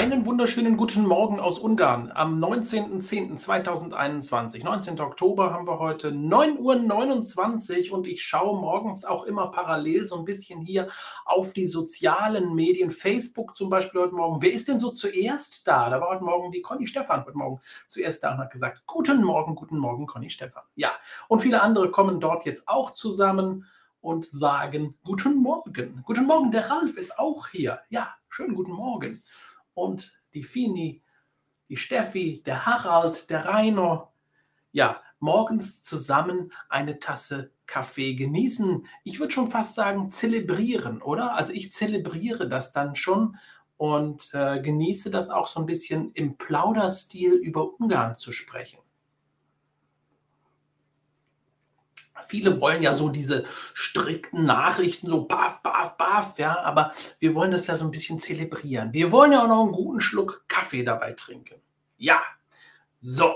Einen wunderschönen guten Morgen aus Ungarn am 19.10.2021. 19. Oktober haben wir heute 9.29 Uhr und ich schaue morgens auch immer parallel so ein bisschen hier auf die sozialen Medien. Facebook zum Beispiel heute Morgen. Wer ist denn so zuerst da? Da war heute Morgen die Conny Stefan heute Morgen zuerst da und hat gesagt, guten Morgen, guten Morgen, Conny Stefan. Ja, und viele andere kommen dort jetzt auch zusammen und sagen guten Morgen. Guten Morgen, der Ralf ist auch hier. Ja, schönen guten Morgen und die Fini, die Steffi, der Harald, der Rainer, ja, morgens zusammen eine Tasse Kaffee genießen. Ich würde schon fast sagen, zelebrieren, oder? Also ich zelebriere das dann schon und äh, genieße das auch so ein bisschen im Plauderstil über Ungarn zu sprechen. Viele wollen ja so diese strikten Nachrichten, so baff, baff, baff, ja, aber wir wollen das ja so ein bisschen zelebrieren. Wir wollen ja auch noch einen guten Schluck Kaffee dabei trinken. Ja, so.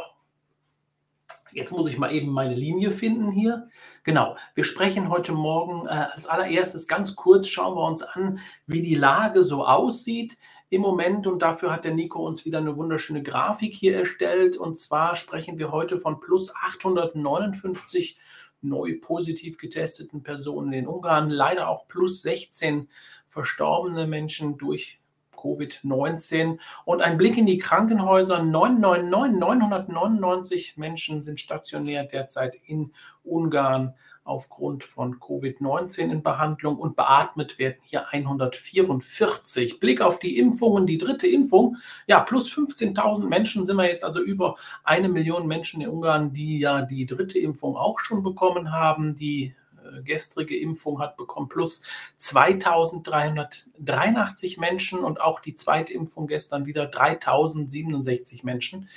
Jetzt muss ich mal eben meine Linie finden hier. Genau, wir sprechen heute Morgen äh, als allererstes ganz kurz, schauen wir uns an, wie die Lage so aussieht im Moment. Und dafür hat der Nico uns wieder eine wunderschöne Grafik hier erstellt. Und zwar sprechen wir heute von plus 859 neu positiv getesteten Personen in Ungarn, leider auch plus 16 verstorbene Menschen durch Covid-19 und ein Blick in die Krankenhäuser. 999, 999 Menschen sind stationär derzeit in Ungarn aufgrund von Covid-19 in Behandlung und beatmet werden hier 144. Blick auf die Impfungen, die dritte Impfung, ja, plus 15.000 Menschen sind wir jetzt also über eine Million Menschen in Ungarn, die ja die dritte Impfung auch schon bekommen haben. Die äh, gestrige Impfung hat bekommen plus 2383 Menschen und auch die zweite Impfung gestern wieder 3067 Menschen.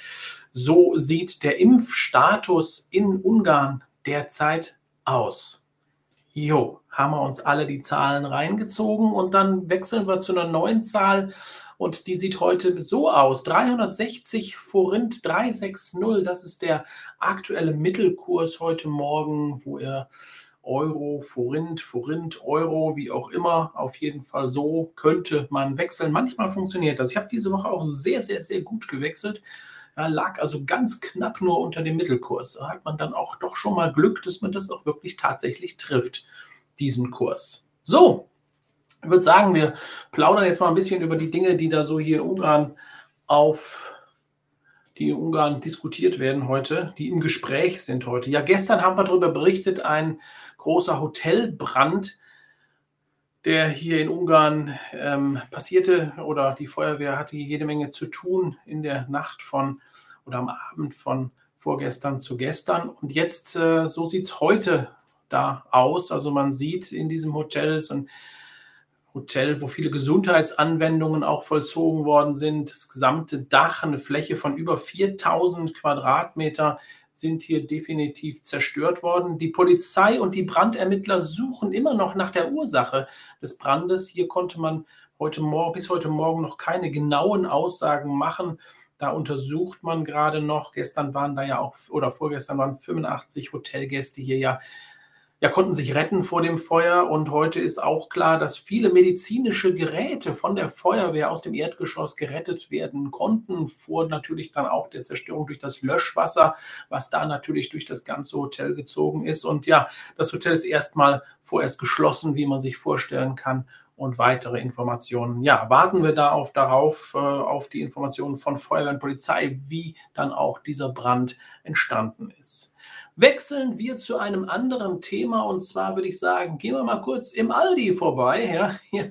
So sieht der Impfstatus in Ungarn derzeit aus. Jo, haben wir uns alle die Zahlen reingezogen und dann wechseln wir zu einer neuen Zahl und die sieht heute so aus. 360 Forint 360, das ist der aktuelle Mittelkurs heute Morgen, wo er Euro, Forint, Forint, Euro, wie auch immer, auf jeden Fall so könnte man wechseln. Manchmal funktioniert das. Ich habe diese Woche auch sehr, sehr, sehr gut gewechselt. Ja, lag also ganz knapp nur unter dem Mittelkurs. Da hat man dann auch doch schon mal Glück, dass man das auch wirklich tatsächlich trifft, diesen Kurs. So, ich würde sagen, wir plaudern jetzt mal ein bisschen über die Dinge, die da so hier in Ungarn auf die in Ungarn diskutiert werden heute, die im Gespräch sind heute. Ja, gestern haben wir darüber berichtet, ein großer Hotelbrand der hier in Ungarn ähm, passierte oder die Feuerwehr hatte jede Menge zu tun in der Nacht von oder am Abend von vorgestern zu gestern. Und jetzt, äh, so sieht es heute da aus. Also man sieht in diesem Hotel so ein Hotel, wo viele Gesundheitsanwendungen auch vollzogen worden sind. Das gesamte Dach, eine Fläche von über 4000 Quadratmeter, sind hier definitiv zerstört worden. Die Polizei und die Brandermittler suchen immer noch nach der Ursache des Brandes. Hier konnte man heute Morgen, bis heute Morgen noch keine genauen Aussagen machen. Da untersucht man gerade noch. Gestern waren da ja auch, oder vorgestern waren 85 Hotelgäste hier ja ja, konnten sich retten vor dem Feuer. Und heute ist auch klar, dass viele medizinische Geräte von der Feuerwehr aus dem Erdgeschoss gerettet werden konnten, vor natürlich dann auch der Zerstörung durch das Löschwasser, was da natürlich durch das ganze Hotel gezogen ist. Und ja, das Hotel ist erstmal vorerst geschlossen, wie man sich vorstellen kann. Und weitere Informationen, ja, warten wir da auf, darauf, äh, auf die Informationen von Feuerwehr und Polizei, wie dann auch dieser Brand entstanden ist wechseln wir zu einem anderen Thema und zwar würde ich sagen, gehen wir mal kurz im Aldi vorbei. Ja,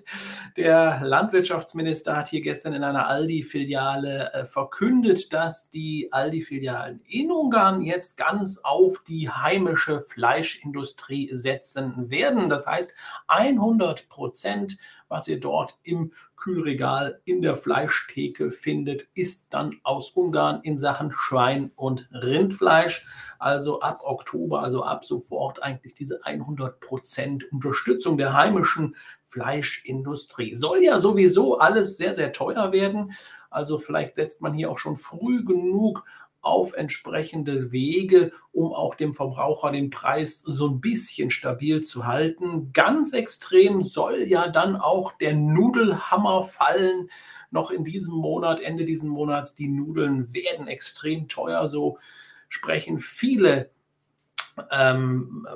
der Landwirtschaftsminister hat hier gestern in einer Aldi-Filiale äh, verkündet, dass die Aldi-Filialen in Ungarn jetzt ganz auf die heimische Fleischindustrie setzen werden. Das heißt, 100 Prozent, was ihr dort im Kühlregal in der Fleischtheke findet, ist dann aus Ungarn in Sachen Schwein und Rindfleisch. Also ab Oktober, also ab sofort eigentlich diese 100% Unterstützung der heimischen Fleischindustrie. Soll ja sowieso alles sehr, sehr teuer werden. Also vielleicht setzt man hier auch schon früh genug auf entsprechende Wege, um auch dem Verbraucher den Preis so ein bisschen stabil zu halten. Ganz extrem soll ja dann auch der Nudelhammer fallen. Noch in diesem Monat, Ende dieses Monats, die Nudeln werden extrem teuer. So sprechen viele ähm,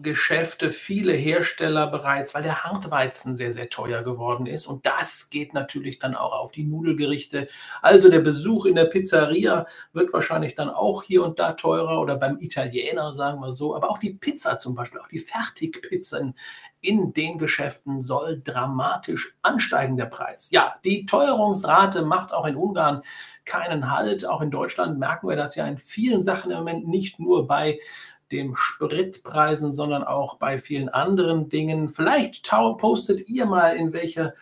Geschäfte, viele Hersteller bereits, weil der Hartweizen sehr, sehr teuer geworden ist. Und das geht natürlich dann auch auf die Nudelgerichte. Also der Besuch in der Pizzeria wird wahrscheinlich dann auch hier und da teurer oder beim Italiener, sagen wir so. Aber auch die Pizza zum Beispiel, auch die Fertigpizzen in den Geschäften soll dramatisch ansteigen, der Preis. Ja, die Teuerungsrate macht auch in Ungarn keinen Halt. Auch in Deutschland merken wir das ja in vielen Sachen im Moment, nicht nur bei dem Spritpreisen, sondern auch bei vielen anderen Dingen. Vielleicht postet ihr mal, in welcher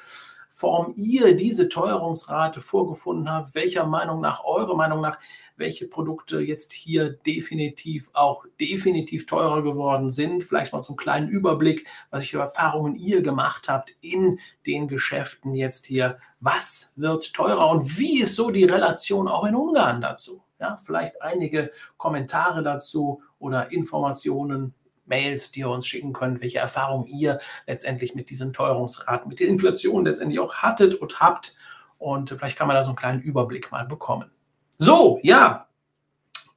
Form ihr diese Teuerungsrate vorgefunden habt, welcher Meinung nach, eurer Meinung nach, welche Produkte jetzt hier definitiv auch definitiv teurer geworden sind. Vielleicht mal einen kleinen Überblick, was für Erfahrungen ihr gemacht habt in den Geschäften jetzt hier. Was wird teurer und wie ist so die Relation auch in Ungarn dazu? Ja, vielleicht einige Kommentare dazu oder Informationen, Mails, die ihr uns schicken könnt, welche Erfahrungen ihr letztendlich mit diesen Teuerungsraten, mit der Inflation letztendlich auch hattet und habt. Und vielleicht kann man da so einen kleinen Überblick mal bekommen. So, ja,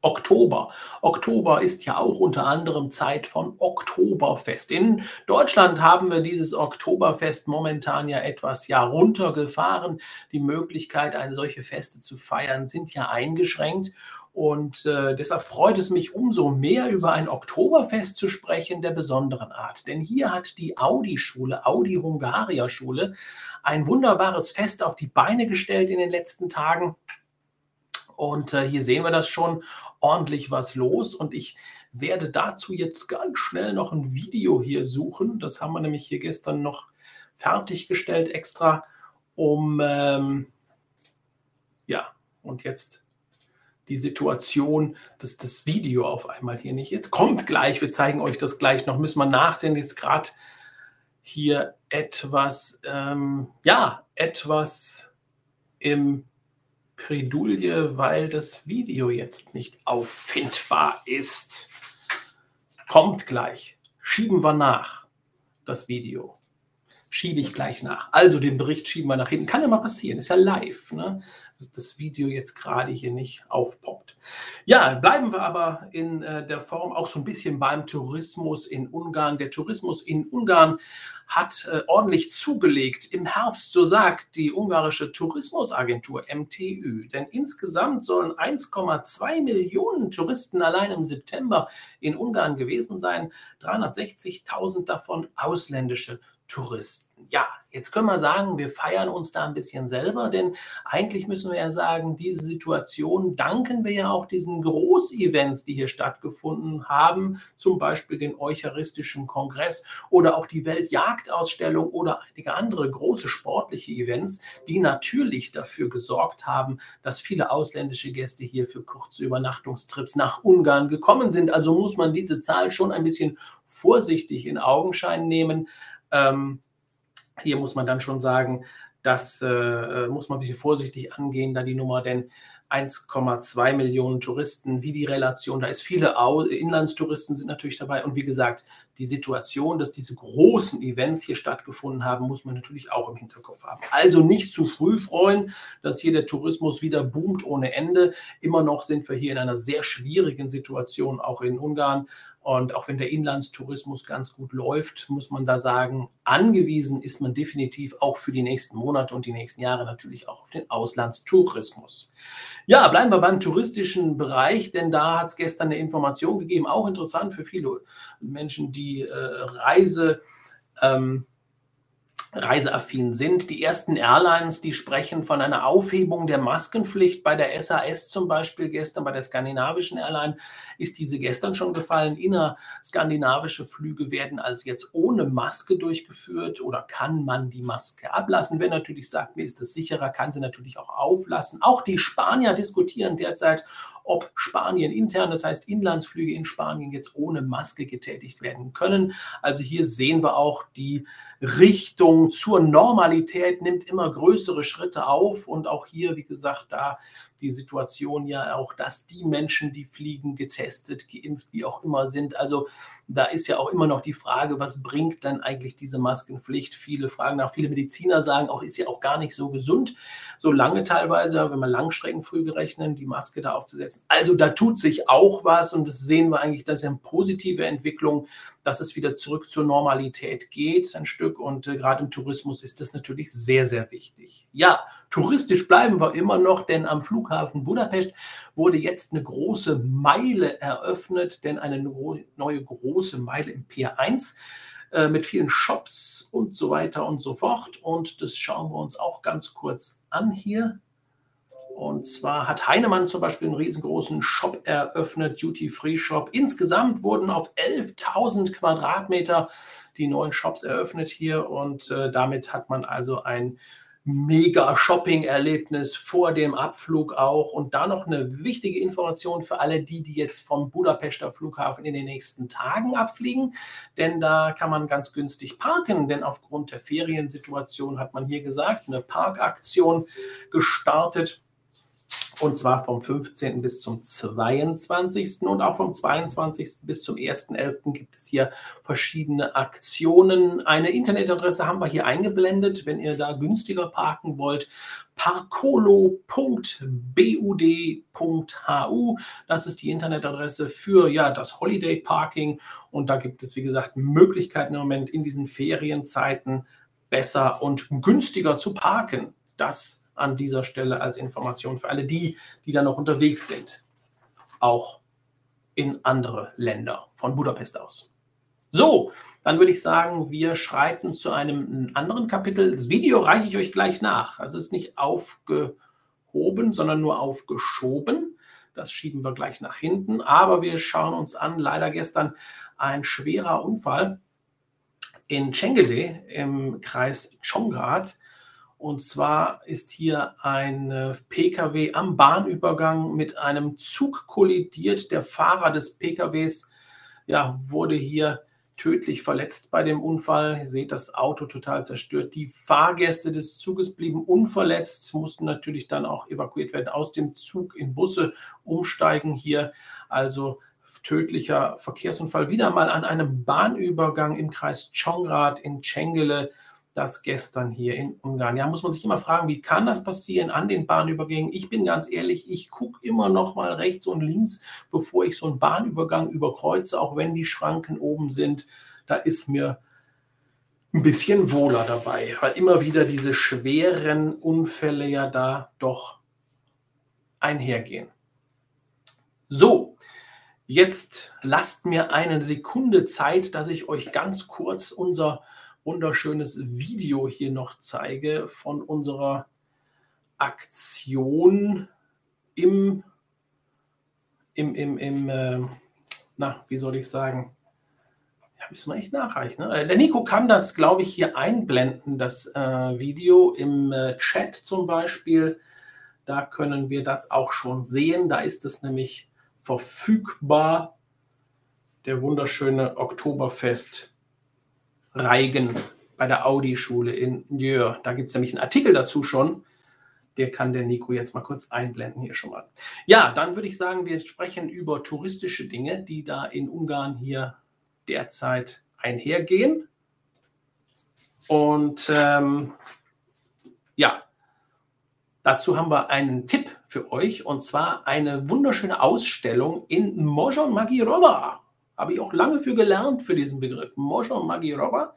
Oktober. Oktober ist ja auch unter anderem Zeit von Oktoberfest. In Deutschland haben wir dieses Oktoberfest momentan ja etwas ja runtergefahren. Die Möglichkeit, eine solche Feste zu feiern, sind ja eingeschränkt. Und äh, deshalb freut es mich umso mehr, über ein Oktoberfest zu sprechen der besonderen Art. Denn hier hat die Audi-Schule, Audi-Hungaria-Schule, ein wunderbares Fest auf die Beine gestellt in den letzten Tagen. Und äh, hier sehen wir das schon ordentlich was los. Und ich werde dazu jetzt ganz schnell noch ein Video hier suchen. Das haben wir nämlich hier gestern noch fertiggestellt extra, um ähm, ja, und jetzt die Situation, dass das Video auf einmal hier nicht jetzt kommt gleich. Wir zeigen euch das gleich noch. Müssen wir nachsehen. Jetzt gerade hier etwas, ähm, ja, etwas im Predulie, weil das Video jetzt nicht auffindbar ist. Kommt gleich. Schieben wir nach, das Video. Schiebe ich gleich nach. Also den Bericht schieben wir nach hinten. Kann ja mal passieren, ist ja live. Ne? Dass das Video jetzt gerade hier nicht aufpoppt. Ja, bleiben wir aber in äh, der Form auch so ein bisschen beim Tourismus in Ungarn. Der Tourismus in Ungarn hat äh, ordentlich zugelegt im Herbst, so sagt die ungarische Tourismusagentur MTÜ. Denn insgesamt sollen 1,2 Millionen Touristen allein im September in Ungarn gewesen sein, 360.000 davon ausländische Touristen. Ja, jetzt können wir sagen, wir feiern uns da ein bisschen selber, denn eigentlich müssen wir ja sagen, diese Situation danken wir ja auch diesen Großevents, die hier stattgefunden haben, zum Beispiel den Eucharistischen Kongress oder auch die Weltjagdausstellung oder einige andere große sportliche Events, die natürlich dafür gesorgt haben, dass viele ausländische Gäste hier für kurze Übernachtungstrips nach Ungarn gekommen sind. Also muss man diese Zahl schon ein bisschen vorsichtig in Augenschein nehmen. Ähm, hier muss man dann schon sagen, das äh, muss man ein bisschen vorsichtig angehen, da die Nummer, denn 1,2 Millionen Touristen, wie die Relation, da ist viele Inlandstouristen sind natürlich dabei und wie gesagt, die Situation, dass diese großen Events hier stattgefunden haben, muss man natürlich auch im Hinterkopf haben. Also nicht zu früh freuen, dass hier der Tourismus wieder boomt ohne Ende. Immer noch sind wir hier in einer sehr schwierigen Situation, auch in Ungarn. Und auch wenn der Inlandstourismus ganz gut läuft, muss man da sagen, angewiesen ist man definitiv auch für die nächsten Monate und die nächsten Jahre natürlich auch auf den Auslandstourismus. Ja, bleiben wir beim touristischen Bereich, denn da hat es gestern eine Information gegeben, auch interessant für viele Menschen, die äh, Reise. Ähm, reiseaffin sind. Die ersten Airlines, die sprechen von einer Aufhebung der Maskenpflicht. Bei der SAS zum Beispiel gestern, bei der skandinavischen Airline, ist diese gestern schon gefallen. Innerskandinavische Flüge werden also jetzt ohne Maske durchgeführt oder kann man die Maske ablassen. Wer natürlich sagt, mir ist das sicherer, kann sie natürlich auch auflassen. Auch die Spanier diskutieren derzeit, ob Spanien intern, das heißt Inlandsflüge in Spanien jetzt ohne Maske getätigt werden können. Also hier sehen wir auch die Richtung zur Normalität nimmt immer größere Schritte auf und auch hier, wie gesagt, da die Situation ja auch, dass die Menschen, die fliegen, getestet, geimpft, wie auch immer sind. Also da ist ja auch immer noch die Frage, was bringt dann eigentlich diese Maskenpflicht? Viele fragen nach, viele Mediziner sagen auch, ist ja auch gar nicht so gesund, so lange teilweise, wenn wir Langstreckenflüge rechnen, die Maske da aufzusetzen. Also da tut sich auch was und das sehen wir eigentlich, das ist eine positive Entwicklung, dass es wieder zurück zur Normalität geht, ein Stück. Und äh, gerade im Tourismus ist das natürlich sehr, sehr wichtig. Ja, touristisch bleiben wir immer noch, denn am Flughafen Budapest wurde jetzt eine große Meile eröffnet, denn eine neue große Meile im Pier 1 äh, mit vielen Shops und so weiter und so fort. Und das schauen wir uns auch ganz kurz an hier. Und zwar hat Heinemann zum Beispiel einen riesengroßen Shop eröffnet, Duty-Free-Shop. Insgesamt wurden auf 11.000 Quadratmeter die neuen Shops eröffnet hier und äh, damit hat man also ein mega Shopping-Erlebnis vor dem Abflug auch. Und da noch eine wichtige Information für alle die, die jetzt vom Budapester Flughafen in den nächsten Tagen abfliegen. Denn da kann man ganz günstig parken, denn aufgrund der Feriensituation hat man hier gesagt, eine Parkaktion gestartet. Und zwar vom 15. bis zum 22. und auch vom 22. bis zum 1.11. gibt es hier verschiedene Aktionen. Eine Internetadresse haben wir hier eingeblendet, wenn ihr da günstiger parken wollt. parcolo.bud.hu. Das ist die Internetadresse für ja, das Holiday Parking. Und da gibt es, wie gesagt, Möglichkeiten im Moment in diesen Ferienzeiten besser und günstiger zu parken. Das an dieser Stelle als Information für alle die, die da noch unterwegs sind. Auch in andere Länder von Budapest aus. So, dann würde ich sagen, wir schreiten zu einem anderen Kapitel. Das Video reiche ich euch gleich nach. Also es ist nicht aufgehoben, sondern nur aufgeschoben. Das schieben wir gleich nach hinten. Aber wir schauen uns an, leider gestern ein schwerer Unfall in Cengele im Kreis Chongrad und zwar ist hier ein äh, Pkw am Bahnübergang mit einem Zug kollidiert. Der Fahrer des Pkws ja, wurde hier tödlich verletzt bei dem Unfall. Ihr seht das Auto total zerstört. Die Fahrgäste des Zuges blieben unverletzt, mussten natürlich dann auch evakuiert werden aus dem Zug in Busse umsteigen hier. Also tödlicher Verkehrsunfall wieder mal an einem Bahnübergang im Kreis Chongrad in Cengele das gestern hier in Ungarn. Ja, muss man sich immer fragen, wie kann das passieren an den Bahnübergängen? Ich bin ganz ehrlich, ich gucke immer noch mal rechts und links, bevor ich so einen Bahnübergang überkreuze, auch wenn die Schranken oben sind. Da ist mir ein bisschen wohler dabei, weil immer wieder diese schweren Unfälle ja da doch einhergehen. So, jetzt lasst mir eine Sekunde Zeit, dass ich euch ganz kurz unser wunderschönes Video hier noch zeige von unserer Aktion im, im, im, im äh, na, wie soll ich sagen? Ja, müssen wir echt nachreichen. Ne? Der Nico kann das, glaube ich, hier einblenden, das äh, Video im äh, Chat zum Beispiel. Da können wir das auch schon sehen. Da ist es nämlich verfügbar. Der wunderschöne Oktoberfest Reigen bei der Audi-Schule in Jör. Da gibt es nämlich einen Artikel dazu schon. Der kann der Nico jetzt mal kurz einblenden hier schon mal. Ja, dann würde ich sagen, wir sprechen über touristische Dinge, die da in Ungarn hier derzeit einhergehen. Und ähm, ja, dazu haben wir einen Tipp für euch und zwar eine wunderschöne Ausstellung in Mojon Magirova. Habe ich auch lange für gelernt, für diesen Begriff. Mojo Magirova.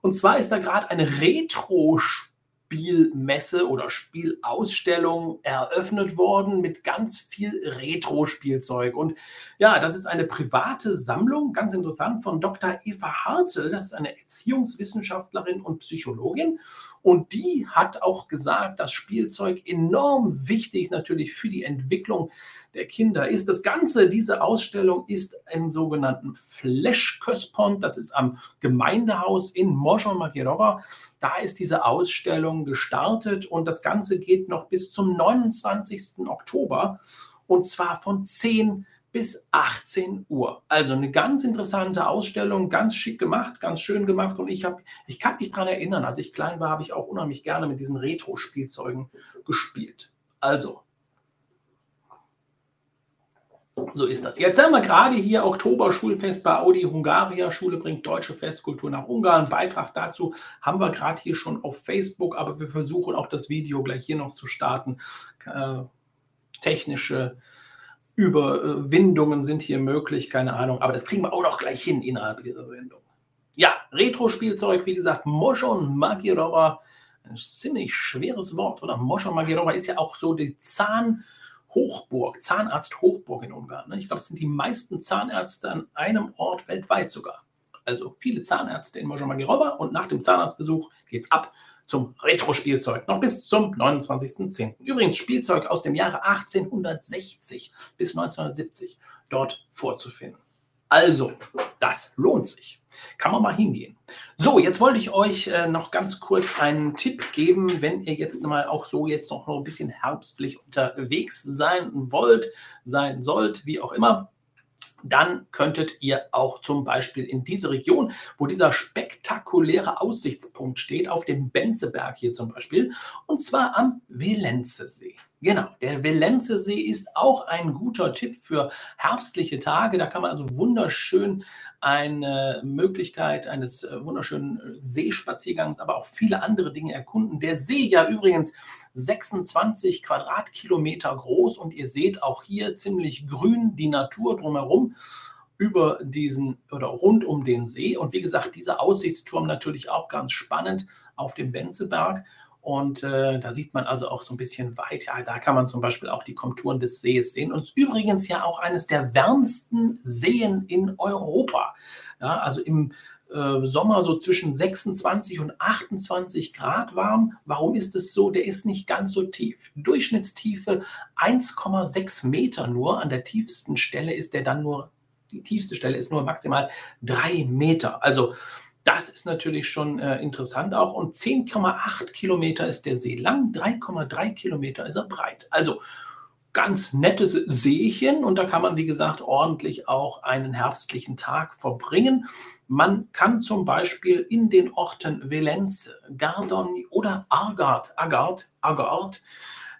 Und zwar ist da gerade eine Retro-Spiel Spielmesse oder Spielausstellung eröffnet worden mit ganz viel Retro-Spielzeug. Und ja, das ist eine private Sammlung, ganz interessant, von Dr. Eva Hartel. Das ist eine Erziehungswissenschaftlerin und Psychologin. Und die hat auch gesagt, dass Spielzeug enorm wichtig natürlich für die Entwicklung der Kinder ist. Das Ganze, diese Ausstellung ist im sogenannten Flash-Köspont. Das ist am Gemeindehaus in Moschon-Makirova. Da ist diese Ausstellung gestartet und das Ganze geht noch bis zum 29. Oktober und zwar von 10 bis 18 Uhr. Also eine ganz interessante Ausstellung, ganz schick gemacht, ganz schön gemacht und ich habe, ich kann mich daran erinnern, als ich klein war, habe ich auch unheimlich gerne mit diesen Retro-Spielzeugen gespielt. Also So ist das. Jetzt haben wir gerade hier Oktober-Schulfest bei Audi Hungaria. Schule bringt deutsche Festkultur nach Ungarn. Beitrag dazu haben wir gerade hier schon auf Facebook, aber wir versuchen auch das Video gleich hier noch zu starten. Äh, technische Überwindungen sind hier möglich, keine Ahnung, aber das kriegen wir auch noch gleich hin innerhalb dieser Sendung. Ja, Retro-Spielzeug, wie gesagt, Moschon Magirova, ein ziemlich schweres Wort, oder? Moschon Magirova ist ja auch so die Zahn- Hochburg, Zahnarzt-Hochburg in Ungarn. Ne? Ich glaube, es sind die meisten Zahnärzte an einem Ort weltweit sogar. Also viele Zahnärzte in Mojomagirova und nach dem Zahnarztbesuch geht es ab zum Retro-Spielzeug, noch bis zum 29.10. Übrigens Spielzeug aus dem Jahre 1860 bis 1970 dort vorzufinden. Also, das lohnt sich. Kann man mal hingehen. So, jetzt wollte ich euch äh, noch ganz kurz einen Tipp geben, wenn ihr jetzt mal auch so jetzt noch ein bisschen herbstlich unterwegs sein wollt, sein sollt, wie auch immer dann könntet ihr auch zum Beispiel in diese Region, wo dieser spektakuläre Aussichtspunkt steht, auf dem Benzeberg hier zum Beispiel, und zwar am Velenzesee. Genau, der Velenzesee ist auch ein guter Tipp für herbstliche Tage. Da kann man also wunderschön eine Möglichkeit eines äh, wunderschönen äh, Seespaziergangs, aber auch viele andere Dinge erkunden. Der See ja übrigens 26 Quadratkilometer groß und ihr seht auch hier ziemlich grün die Natur drumherum über diesen oder rund um den See. Und wie gesagt, dieser Aussichtsturm natürlich auch ganz spannend auf dem Benzeberg. Und äh, da sieht man also auch so ein bisschen weit. Ja, da kann man zum Beispiel auch die Konturen des Sees sehen. Und übrigens ja auch eines der wärmsten Seen in Europa. Ja, also im äh, Sommer so zwischen 26 und 28 Grad warm. Warum ist es so? Der ist nicht ganz so tief. Durchschnittstiefe 1,6 Meter nur. An der tiefsten Stelle ist der dann nur, die tiefste Stelle ist nur maximal 3 Meter. Also das ist natürlich schon äh, interessant auch. Und 10,8 Kilometer ist der See lang, 3,3 Kilometer ist er breit. Also ganz nettes Seechen und da kann man, wie gesagt, ordentlich auch einen herbstlichen Tag verbringen. Man kann zum Beispiel in den Orten Velence, Gardon oder Argard, Agard, Agard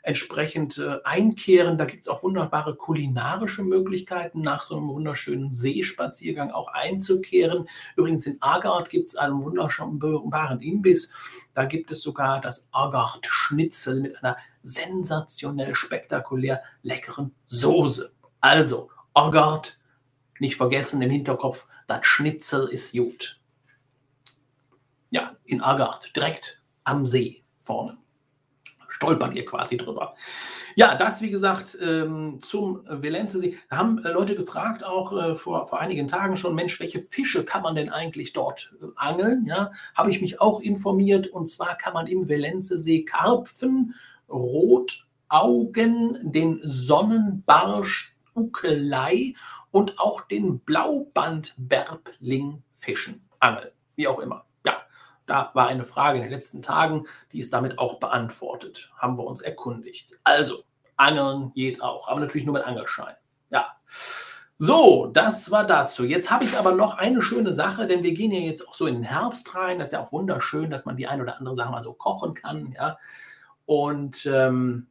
entsprechend äh, einkehren. Da gibt es auch wunderbare kulinarische Möglichkeiten, nach so einem wunderschönen Seespaziergang auch einzukehren. Übrigens in Agard gibt es einen wunderbaren Imbiss. Da gibt es sogar das Agard-Schnitzel mit einer sensationell spektakulär leckeren Soße. Also, Agard, nicht vergessen im Hinterkopf, das Schnitzel ist gut. Ja, in Agard, direkt am See vorne. Stolpert ihr quasi drüber. Ja, das wie gesagt ähm, zum Velenzesee. Da haben äh, Leute gefragt, auch äh, vor, vor einigen Tagen schon, Mensch, welche Fische kann man denn eigentlich dort äh, angeln? Ja, habe ich mich auch informiert. Und zwar kann man im Velenzesee Karpfen, Rotaugen, den Sonnenbarsch, Ukelei und auch den Blaubandberbling fischen, angeln, wie auch immer. Da war eine Frage in den letzten Tagen, die ist damit auch beantwortet, haben wir uns erkundigt. Also, Angeln geht auch, aber natürlich nur mit Angelschein. Ja. So, das war dazu. Jetzt habe ich aber noch eine schöne Sache, denn wir gehen ja jetzt auch so in den Herbst rein. Das ist ja auch wunderschön, dass man die ein oder andere Sache mal so kochen kann. Ja. Und ähm,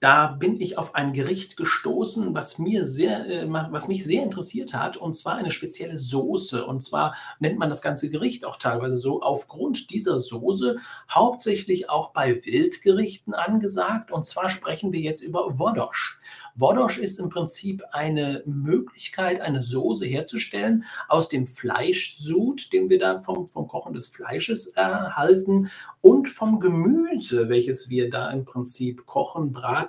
da bin ich auf ein Gericht gestoßen, was mir sehr, äh, was mich sehr interessiert hat, und zwar eine spezielle Soße. Und zwar nennt man das ganze Gericht auch teilweise so aufgrund dieser Soße hauptsächlich auch bei Wildgerichten angesagt. Und zwar sprechen wir jetzt über Wodosch. Wodosch ist im Prinzip eine Möglichkeit, eine Soße herzustellen aus dem Fleischsud, den wir da vom, vom Kochen des Fleisches erhalten, und vom Gemüse, welches wir da im Prinzip kochen, braten,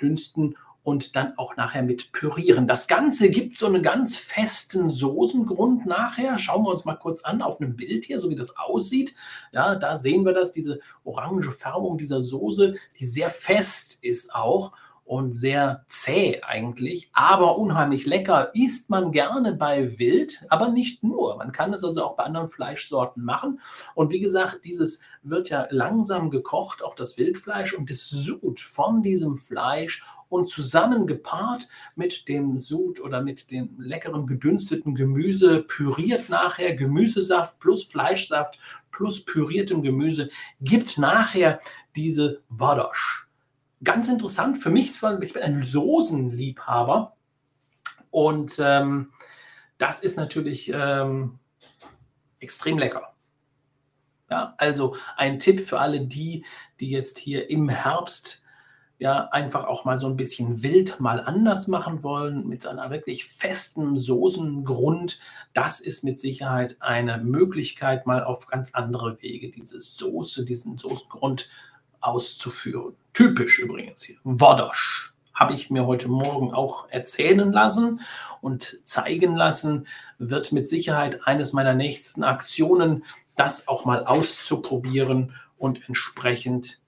dünsten und dann auch nachher mit pürieren. Das Ganze gibt so einen ganz festen Soßengrund nachher. Schauen wir uns mal kurz an auf einem Bild hier, so wie das aussieht. Ja, da sehen wir das, diese orange Färbung dieser Soße, die sehr fest ist auch und sehr zäh eigentlich, aber unheimlich lecker. Isst man gerne bei Wild, aber nicht nur. Man kann es also auch bei anderen Fleischsorten machen. Und wie gesagt, dieses wird ja langsam gekocht, auch das Wildfleisch und das Sud von diesem Fleisch und zusammen gepaart mit dem Sud oder mit dem leckeren gedünsteten Gemüse, püriert nachher Gemüsesaft plus Fleischsaft plus püriertem Gemüse, gibt nachher diese Wadosch ganz interessant für mich, ich bin ein Soßenliebhaber und ähm, das ist natürlich ähm, extrem lecker. Ja, also ein Tipp für alle die, die jetzt hier im Herbst ja einfach auch mal so ein bisschen wild mal anders machen wollen mit einer wirklich festen Soßengrund. Das ist mit Sicherheit eine Möglichkeit, mal auf ganz andere Wege diese Soße, diesen Soßengrund auszuführen. Typisch übrigens hier. Wodosch habe ich mir heute Morgen auch erzählen lassen und zeigen lassen, wird mit Sicherheit eines meiner nächsten Aktionen, das auch mal auszuprobieren und entsprechend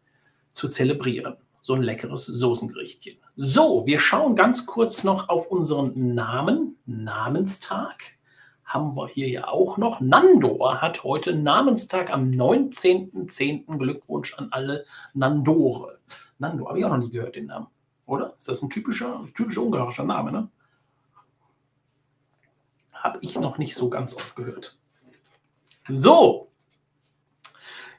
zu zelebrieren. So ein leckeres Soßengerichtchen. So, wir schauen ganz kurz noch auf unseren Namen, Namenstag. Haben wir hier ja auch noch. Nandor hat heute Namenstag am 19.10. Glückwunsch an alle Nandore. Nandor, habe ich auch noch nie gehört, den Namen. Oder? Ist das ein typischer, typischer ungarischer Name, ne? Habe ich noch nicht so ganz oft gehört. So.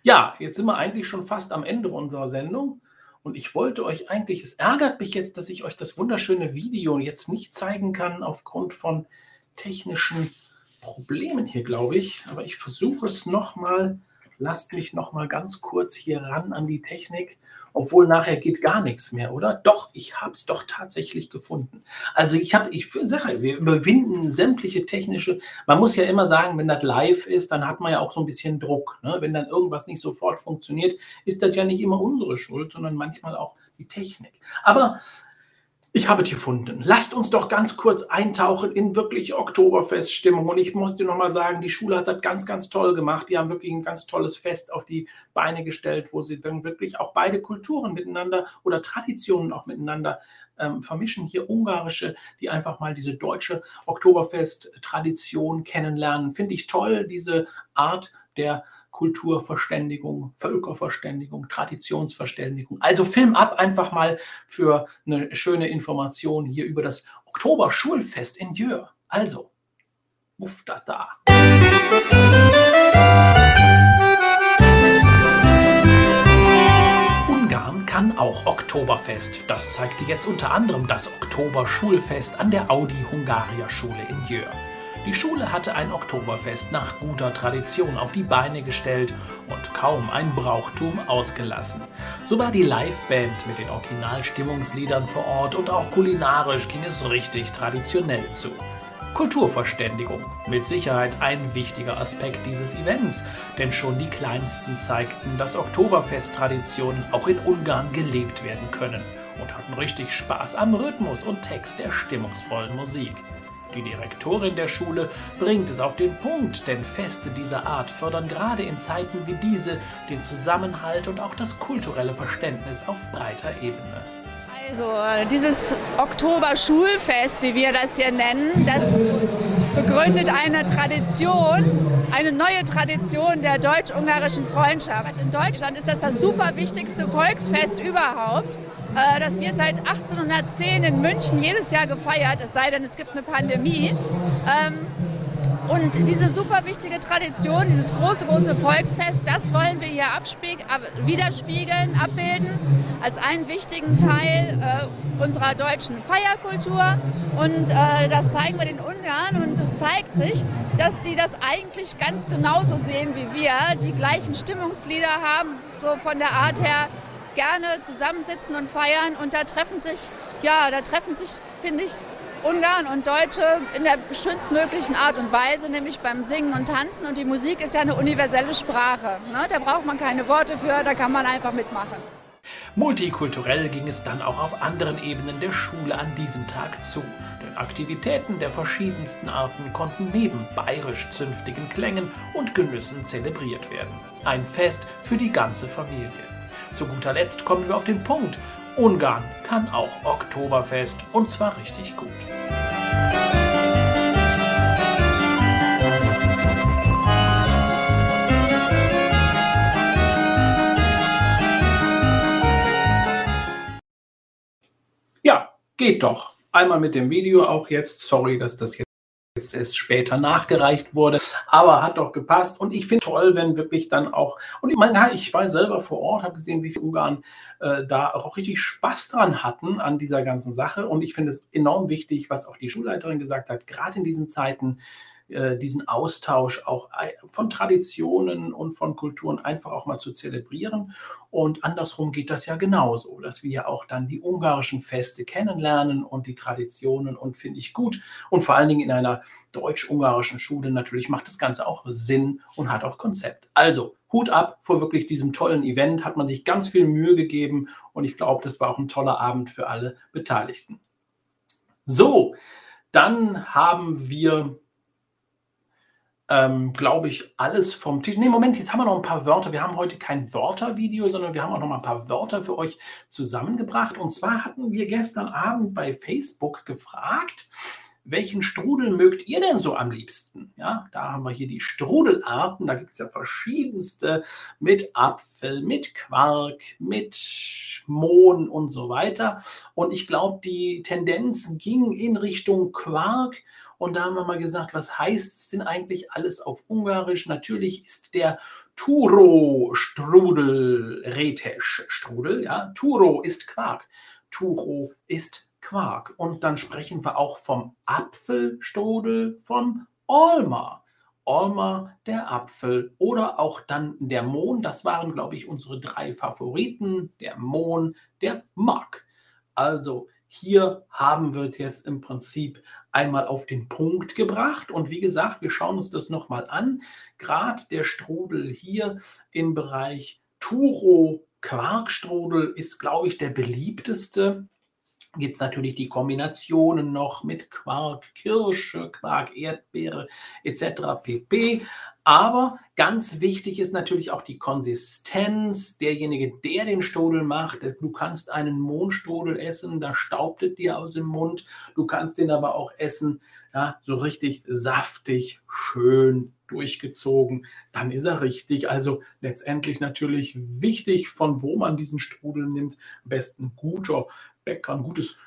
Ja, jetzt sind wir eigentlich schon fast am Ende unserer Sendung. Und ich wollte euch eigentlich, es ärgert mich jetzt, dass ich euch das wunderschöne Video jetzt nicht zeigen kann aufgrund von technischen Problemen hier, glaube ich. Aber ich versuche es nochmal. Lasst mich nochmal ganz kurz hier ran an die Technik obwohl nachher geht gar nichts mehr, oder? Doch, ich habe es doch tatsächlich gefunden. Also ich habe, ich sage, wir überwinden sämtliche technische, man muss ja immer sagen, wenn das live ist, dann hat man ja auch so ein bisschen Druck. Ne? Wenn dann irgendwas nicht sofort funktioniert, ist das ja nicht immer unsere Schuld, sondern manchmal auch die Technik. Aber ich habe es gefunden. Lasst uns doch ganz kurz eintauchen in wirklich Oktoberfeststimmung. Und ich muss dir nochmal sagen, die Schule hat das ganz, ganz toll gemacht. Die haben wirklich ein ganz tolles Fest auf die Beine gestellt, wo sie dann wirklich auch beide Kulturen miteinander oder Traditionen auch miteinander ähm, vermischen. Hier ungarische, die einfach mal diese deutsche Oktoberfest-Tradition kennenlernen. Finde ich toll, diese Art der Kulturverständigung, Völkerverständigung, Traditionsverständigung. Also Film ab einfach mal für eine schöne Information hier über das Oktober-Schulfest in Jör. Also, uff da da. Ungarn kann auch Oktoberfest. Das zeigte jetzt unter anderem das Oktober-Schulfest an der Audi-Hungaria-Schule in Jör. Die Schule hatte ein Oktoberfest nach guter Tradition auf die Beine gestellt und kaum ein Brauchtum ausgelassen. So war die Liveband mit den Originalstimmungsliedern vor Ort und auch kulinarisch ging es richtig traditionell zu. Kulturverständigung, mit Sicherheit ein wichtiger Aspekt dieses Events, denn schon die Kleinsten zeigten, dass Oktoberfest-Traditionen auch in Ungarn gelebt werden können und hatten richtig Spaß am Rhythmus und Text der stimmungsvollen Musik. Die Direktorin der Schule bringt es auf den Punkt, denn Feste dieser Art fördern gerade in Zeiten wie diese den Zusammenhalt und auch das kulturelle Verständnis auf breiter Ebene. Also dieses Oktober-Schulfest, wie wir das hier nennen, das begründet eine Tradition, eine neue Tradition der deutsch-ungarischen Freundschaft. In Deutschland ist das das super wichtigste Volksfest überhaupt. Äh, das wird seit 1810 in München jedes Jahr gefeiert, es sei denn, es gibt eine Pandemie. Ähm, und diese super wichtige Tradition, dieses große, große Volksfest, das wollen wir hier widerspiegeln, abbilden, als einen wichtigen Teil äh, unserer deutschen Feierkultur. Und äh, das zeigen wir den Ungarn und es zeigt sich, dass sie das eigentlich ganz genauso sehen wie wir, die gleichen Stimmungslieder haben, so von der Art her gerne zusammensitzen und feiern. Und da treffen sich, ja, da treffen sich, finde ich, Ungarn und Deutsche in der schönstmöglichen Art und Weise, nämlich beim Singen und Tanzen. Und die Musik ist ja eine universelle Sprache. Ne? Da braucht man keine Worte für, da kann man einfach mitmachen. Multikulturell ging es dann auch auf anderen Ebenen der Schule an diesem Tag zu. Denn Aktivitäten der verschiedensten Arten konnten neben bayerisch-zünftigen Klängen und Genüssen zelebriert werden. Ein Fest für die ganze Familie. Zu guter Letzt kommen wir auf den Punkt. Ungarn kann auch Oktoberfest und zwar richtig gut. Ja, geht doch. Einmal mit dem Video auch jetzt. Sorry, dass das jetzt jetzt erst später nachgereicht wurde, aber hat doch gepasst. Und ich finde toll, wenn wirklich dann auch, und ich meine, ich war selber vor Ort, habe gesehen, wie viele Ungarn äh, da auch richtig Spaß dran hatten an dieser ganzen Sache. Und ich finde es enorm wichtig, was auch die Schulleiterin gesagt hat, gerade in diesen Zeiten, äh, diesen Austausch auch von Traditionen und von Kulturen einfach auch mal zu zelebrieren. Und andersrum geht das ja genauso, dass wir auch dann die ungarischen Feste kennenlernen und die Traditionen und finde ich gut. Und vor allen Dingen in einer deutsch-ungarischen Schule natürlich macht das Ganze auch Sinn und hat auch Konzept. Also Hut ab vor wirklich diesem tollen Event, hat man sich ganz viel Mühe gegeben und ich glaube, das war auch ein toller Abend für alle Beteiligten. So, dann haben wir ähm, glaube ich, alles vom Tisch. Nee, Moment, jetzt haben wir noch ein paar Wörter. Wir haben heute kein Wörtervideo, sondern wir haben auch noch mal ein paar Wörter für euch zusammengebracht. Und zwar hatten wir gestern Abend bei Facebook gefragt, welchen Strudel mögt ihr denn so am liebsten? Ja, da haben wir hier die Strudelarten. Da gibt es ja verschiedenste mit Apfel, mit Quark, mit Mohn und so weiter. Und ich glaube, die Tendenz ging in Richtung Quark. Und da haben wir mal gesagt, was heißt es denn eigentlich alles auf Ungarisch? Natürlich ist der Turo-Strudel Retesch-Strudel. Ja, Turo ist Quark. Turo ist Quark. Und dann sprechen wir auch vom Apfelstrudel vom Olma. Olma, der Apfel oder auch dann der Mohn. Das waren, glaube ich, unsere drei Favoriten. Der Mohn, der Mark. Also hier haben wir jetzt im Prinzip einmal auf den Punkt gebracht. Und wie gesagt, wir schauen uns das nochmal an. Gerade der Strudel hier im Bereich Turo Quarkstrudel ist, glaube ich, der beliebteste gibt es natürlich die Kombinationen noch mit Quark, Kirsche, Quark, Erdbeere etc. pp. Aber ganz wichtig ist natürlich auch die Konsistenz. Derjenige, der den Stodel macht, du kannst einen Mohnstodel essen, da staubt es dir aus dem Mund. Du kannst den aber auch essen, ja, so richtig saftig, schön durchgezogen. Dann ist er richtig. Also letztendlich natürlich wichtig, von wo man diesen Strudel nimmt. Am besten guter Bäcker, ein gutes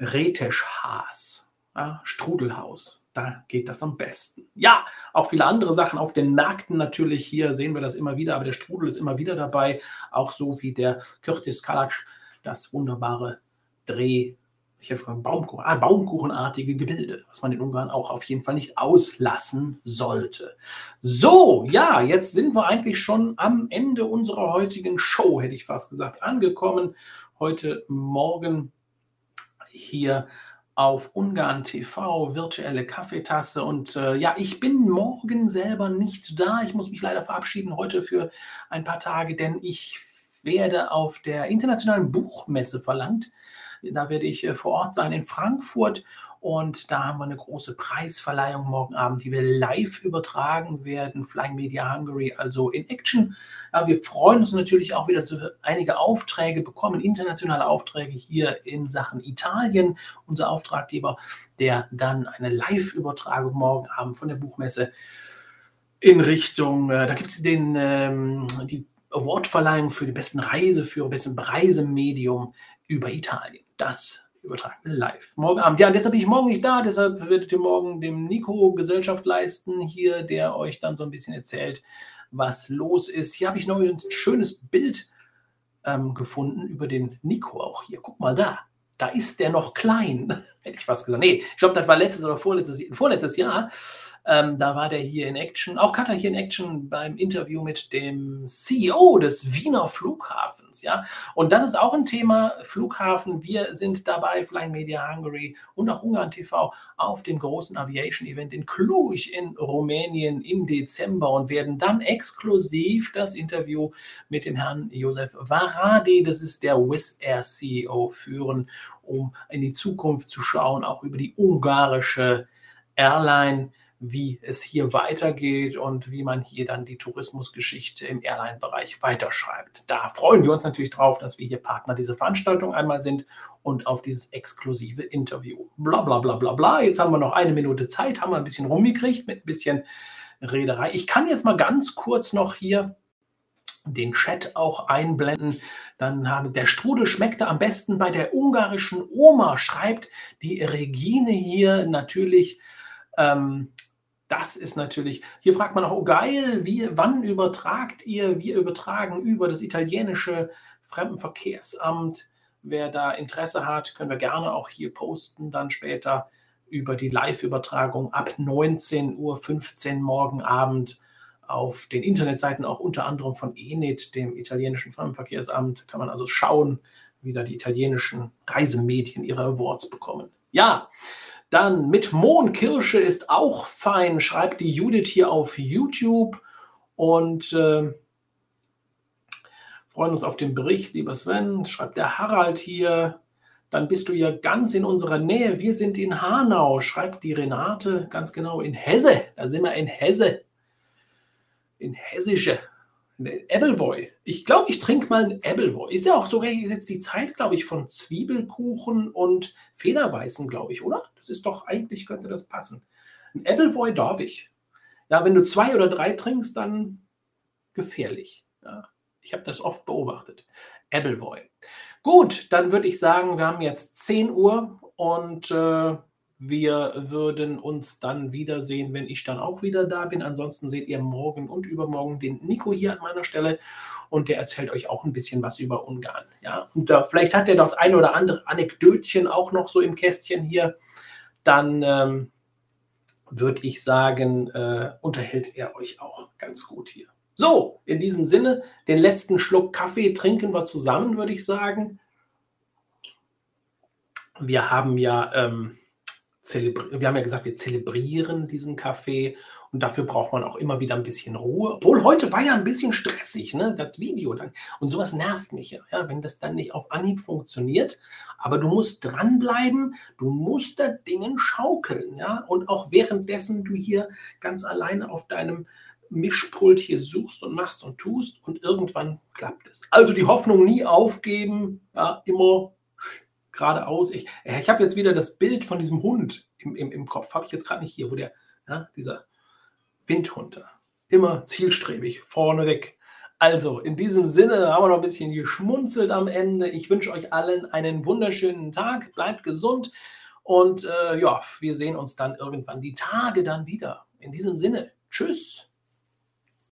Reteschhaas, ja, Strudelhaus. Da geht das am besten. Ja, auch viele andere Sachen auf den Märkten natürlich. Hier sehen wir das immer wieder, aber der Strudel ist immer wieder dabei. Auch so wie der Kürtis Kalatsch, das wunderbare Dreh, ich habe Baumkuchen, ah, Baumkuchenartige Gebilde, was man in Ungarn auch auf jeden Fall nicht auslassen sollte. So, ja, jetzt sind wir eigentlich schon am Ende unserer heutigen Show, hätte ich fast gesagt, angekommen heute Morgen hier auf Ungarn TV, virtuelle Kaffeetasse. Und äh, ja, ich bin morgen selber nicht da. Ich muss mich leider verabschieden heute für ein paar Tage, denn ich werde auf der internationalen Buchmesse verlangt. Da werde ich äh, vor Ort sein in Frankfurt und da haben wir eine große Preisverleihung morgen Abend, die wir live übertragen werden. Flying Media Hungary, also in Action. Ja, wir freuen uns natürlich auch wieder, dass wir einige Aufträge bekommen, internationale Aufträge hier in Sachen Italien. Unser Auftraggeber, der dann eine Live-Übertragung morgen Abend von der Buchmesse in Richtung, äh, da gibt es ähm, die Awardverleihung für die besten Reiseführer, besten Reisemedium über Italien. Das übertragen live. Morgen Abend. Ja, deshalb bin ich morgen nicht da. Deshalb werdet ihr morgen dem Nico Gesellschaft leisten, hier, der euch dann so ein bisschen erzählt, was los ist. Hier habe ich noch ein schönes Bild ähm, gefunden über den Nico auch hier. Guck mal da. Da ist der noch klein. Hätte ich fast gesagt. Nee, ich glaube, das war letztes oder vorletztes, vorletztes Jahr. Ähm, da war der hier in Action, auch Katar hier in Action beim Interview mit dem CEO des Wiener Flughafens. Ja? Und das ist auch ein Thema Flughafen. Wir sind dabei, Flying Media Hungary und auch Ungarn TV, auf dem großen Aviation Event in Cluj in Rumänien im Dezember und werden dann exklusiv das Interview mit dem Herrn Josef Varadi, das ist der Wizz Air CEO, führen, um in die Zukunft zu schauen, auch über die ungarische Airline wie es hier weitergeht und wie man hier dann die Tourismusgeschichte im Airline-Bereich weiterschreibt. Da freuen wir uns natürlich drauf, dass wir hier Partner dieser Veranstaltung einmal sind und auf dieses exklusive Interview. Bla bla bla bla bla. Jetzt haben wir noch eine Minute Zeit, haben wir ein bisschen rumgekriegt mit ein bisschen Rederei. Ich kann jetzt mal ganz kurz noch hier den Chat auch einblenden. Dann haben der Strudel schmeckte am besten bei der ungarischen Oma, schreibt die Regine hier natürlich Ähm, das ist natürlich, hier fragt man auch, oh geil, wie, wann übertragt ihr? Wir übertragen über das italienische Fremdenverkehrsamt. Wer da Interesse hat, können wir gerne auch hier posten, dann später über die Live-Übertragung ab 19.15 Uhr morgen Abend auf den Internetseiten auch unter anderem von ENIT, dem italienischen Fremdenverkehrsamt, kann man also schauen, wie da die italienischen Reisemedien ihre Awards bekommen. Ja, dann mit Mohnkirsche ist auch fein, schreibt die Judith hier auf YouTube und äh, freuen uns auf den Bericht, lieber Sven, schreibt der Harald hier. Dann bist du ja ganz in unserer Nähe. Wir sind in Hanau, schreibt die Renate, ganz genau in Hesse. Da sind wir in Hesse. In Hessische. Appleboy. Ich glaube, ich trinke mal ein Appleboy. Ist ja auch sogar jetzt die Zeit, glaube ich, von Zwiebelkuchen und Federweißen, glaube ich, oder? Das ist doch, eigentlich könnte das passen. Ein Appleboy darf ich. Ja, wenn du zwei oder drei trinkst, dann gefährlich. Ja, ich habe das oft beobachtet. Appleboy. Gut, dann würde ich sagen, wir haben jetzt 10 Uhr und äh, wir würden uns dann wiedersehen, wenn ich dann auch wieder da bin. Ansonsten seht ihr morgen und übermorgen den Nico hier an meiner Stelle und der erzählt euch auch ein bisschen was über Ungarn. Ja, und da, vielleicht hat er noch ein oder andere Anekdötchen auch noch so im Kästchen hier. Dann ähm, würde ich sagen, äh, unterhält er euch auch ganz gut hier. So, in diesem Sinne, den letzten Schluck Kaffee trinken wir zusammen, würde ich sagen. Wir haben ja ähm, wir haben ja gesagt, wir zelebrieren diesen Kaffee und dafür braucht man auch immer wieder ein bisschen Ruhe. Obwohl heute war ja ein bisschen stressig, ne? das Video dann. Und sowas nervt mich ja, wenn das dann nicht auf Anhieb funktioniert. Aber du musst dranbleiben, du musst da Dingen schaukeln. Ja? Und auch währenddessen du hier ganz alleine auf deinem Mischpult hier suchst und machst und tust und irgendwann klappt es. Also die Hoffnung nie aufgeben, ja, immer geradeaus. Ich, ich habe jetzt wieder das Bild von diesem Hund im, im, im Kopf, habe ich jetzt gerade nicht hier, wo der, ja, dieser Windhund immer zielstrebig, vorne weg. Also, in diesem Sinne haben wir noch ein bisschen geschmunzelt am Ende. Ich wünsche euch allen einen wunderschönen Tag. Bleibt gesund und äh, ja, wir sehen uns dann irgendwann die Tage dann wieder. In diesem Sinne, tschüss.